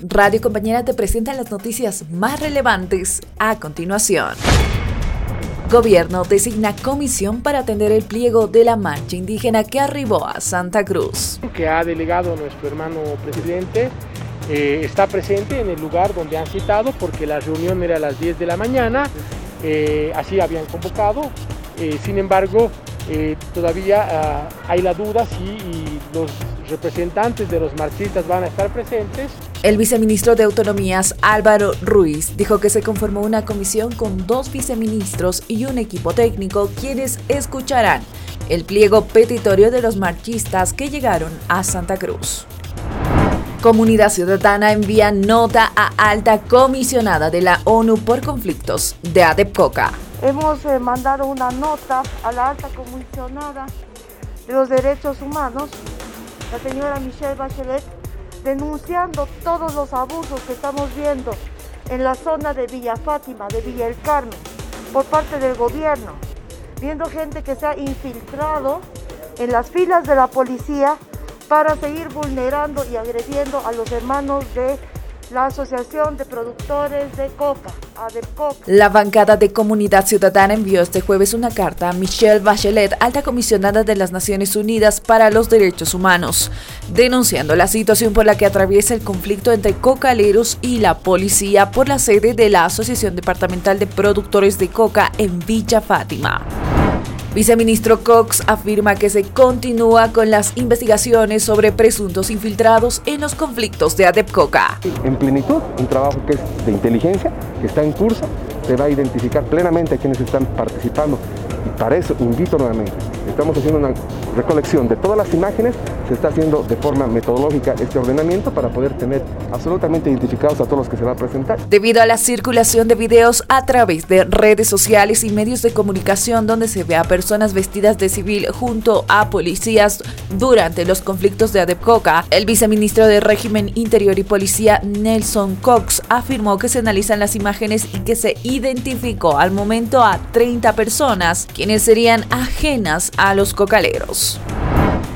Radio Compañera te presenta las noticias más relevantes a continuación. Gobierno designa comisión para atender el pliego de la marcha indígena que arribó a Santa Cruz. Que ha delegado nuestro hermano presidente eh, está presente en el lugar donde han citado porque la reunión era a las 10 de la mañana, eh, así habían convocado, eh, sin embargo todavía ah, hay la duda si los representantes de los marxistas van a estar presentes. El viceministro de Autonomías Álvaro Ruiz dijo que se conformó una comisión con dos viceministros y un equipo técnico quienes escucharán el pliego petitorio de los marxistas que llegaron a Santa Cruz. Comunidad Ciudadana envía nota a alta comisionada de la ONU por conflictos de ADEPCOCA. Hemos eh, mandado una nota a la alta comisionada de los derechos humanos, la señora Michelle Bachelet, denunciando todos los abusos que estamos viendo en la zona de Villa Fátima, de Villa El Carmen, por parte del gobierno, viendo gente que se ha infiltrado en las filas de la policía para seguir vulnerando y agrediendo a los hermanos de la Asociación de Productores de Coca, ADEPCOCA. La bancada de Comunidad Ciudadana envió este jueves una carta a Michelle Bachelet, alta comisionada de las Naciones Unidas para los Derechos Humanos, denunciando la situación por la que atraviesa el conflicto entre cocaleros y la policía por la sede de la Asociación Departamental de Productores de Coca en Villa Fátima. Viceministro Cox afirma que se continúa con las investigaciones sobre presuntos infiltrados en los conflictos de ADEPCOCA. En plenitud, un trabajo que es de inteligencia, que está en curso, se va a identificar plenamente a quienes están participando y para eso invito nuevamente Estamos haciendo una recolección de todas las imágenes, se está haciendo de forma metodológica este ordenamiento para poder tener absolutamente identificados a todos los que se va a presentar. Debido a la circulación de videos a través de redes sociales y medios de comunicación donde se ve a personas vestidas de civil junto a policías durante los conflictos de Adepcoca, el viceministro de Régimen Interior y Policía Nelson Cox afirmó que se analizan las imágenes y que se identificó al momento a 30 personas quienes serían ajenas a los cocaleros.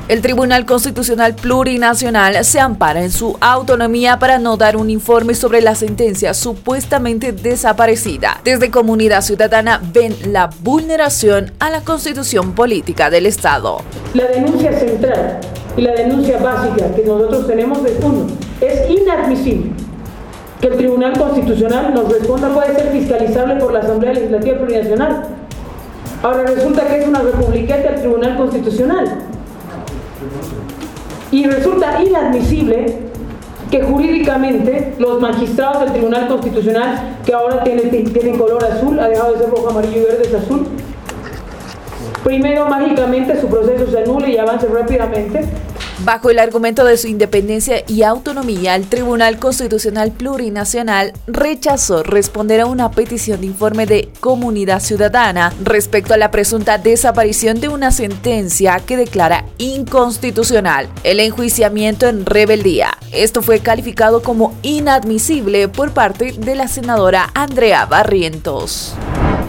El Tribunal Constitucional Plurinacional se ampara en su autonomía para no dar un informe sobre la sentencia supuestamente desaparecida. Desde Comunidad Ciudadana ven la vulneración a la constitución política del Estado. La denuncia central y la denuncia básica que nosotros tenemos de uno, es inadmisible que el Tribunal Constitucional nos responda puede ser fiscalizable por la Asamblea Legislativa Plurinacional Ahora resulta que es una republiqueta el Tribunal Constitucional. Y resulta inadmisible que jurídicamente los magistrados del Tribunal Constitucional, que ahora tienen, tienen color azul, ha dejado de ser rojo, amarillo y verde, es azul, primero mágicamente su proceso se anule y avance rápidamente, Bajo el argumento de su independencia y autonomía, el Tribunal Constitucional Plurinacional rechazó responder a una petición de informe de Comunidad Ciudadana respecto a la presunta desaparición de una sentencia que declara inconstitucional el enjuiciamiento en rebeldía. Esto fue calificado como inadmisible por parte de la senadora Andrea Barrientos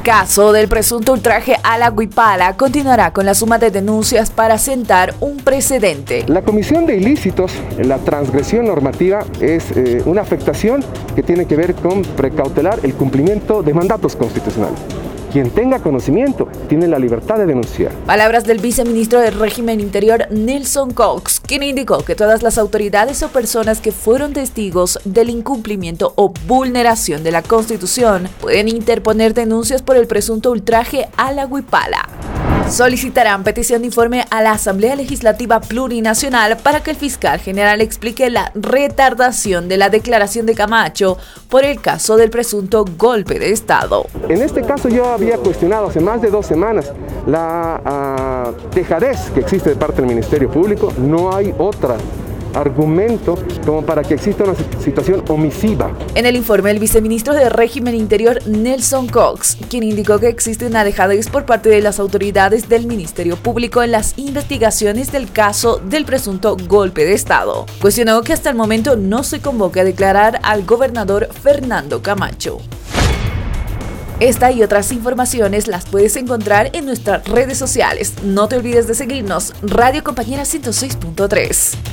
caso del presunto ultraje a la Guipala continuará con la suma de denuncias para sentar un precedente. La comisión de ilícitos, la transgresión normativa, es eh, una afectación que tiene que ver con precautelar el cumplimiento de mandatos constitucionales. Quien tenga conocimiento tiene la libertad de denunciar. Palabras del viceministro del régimen interior Nelson Cox, quien indicó que todas las autoridades o personas que fueron testigos del incumplimiento o vulneración de la Constitución pueden interponer denuncias por el presunto ultraje a la huipala solicitarán petición de informe a la Asamblea Legislativa Plurinacional para que el fiscal general explique la retardación de la declaración de Camacho por el caso del presunto golpe de Estado. En este caso yo había cuestionado hace más de dos semanas la uh, que existe de parte del Ministerio Público. No hay otra argumento como para que exista una situación omisiva. En el informe, el viceministro de Régimen Interior, Nelson Cox, quien indicó que existe una dejadez por parte de las autoridades del Ministerio Público en las investigaciones del caso del presunto golpe de Estado, cuestionó que hasta el momento no se convoque a declarar al gobernador Fernando Camacho. Esta y otras informaciones las puedes encontrar en nuestras redes sociales. No te olvides de seguirnos, Radio Compañera 106.3.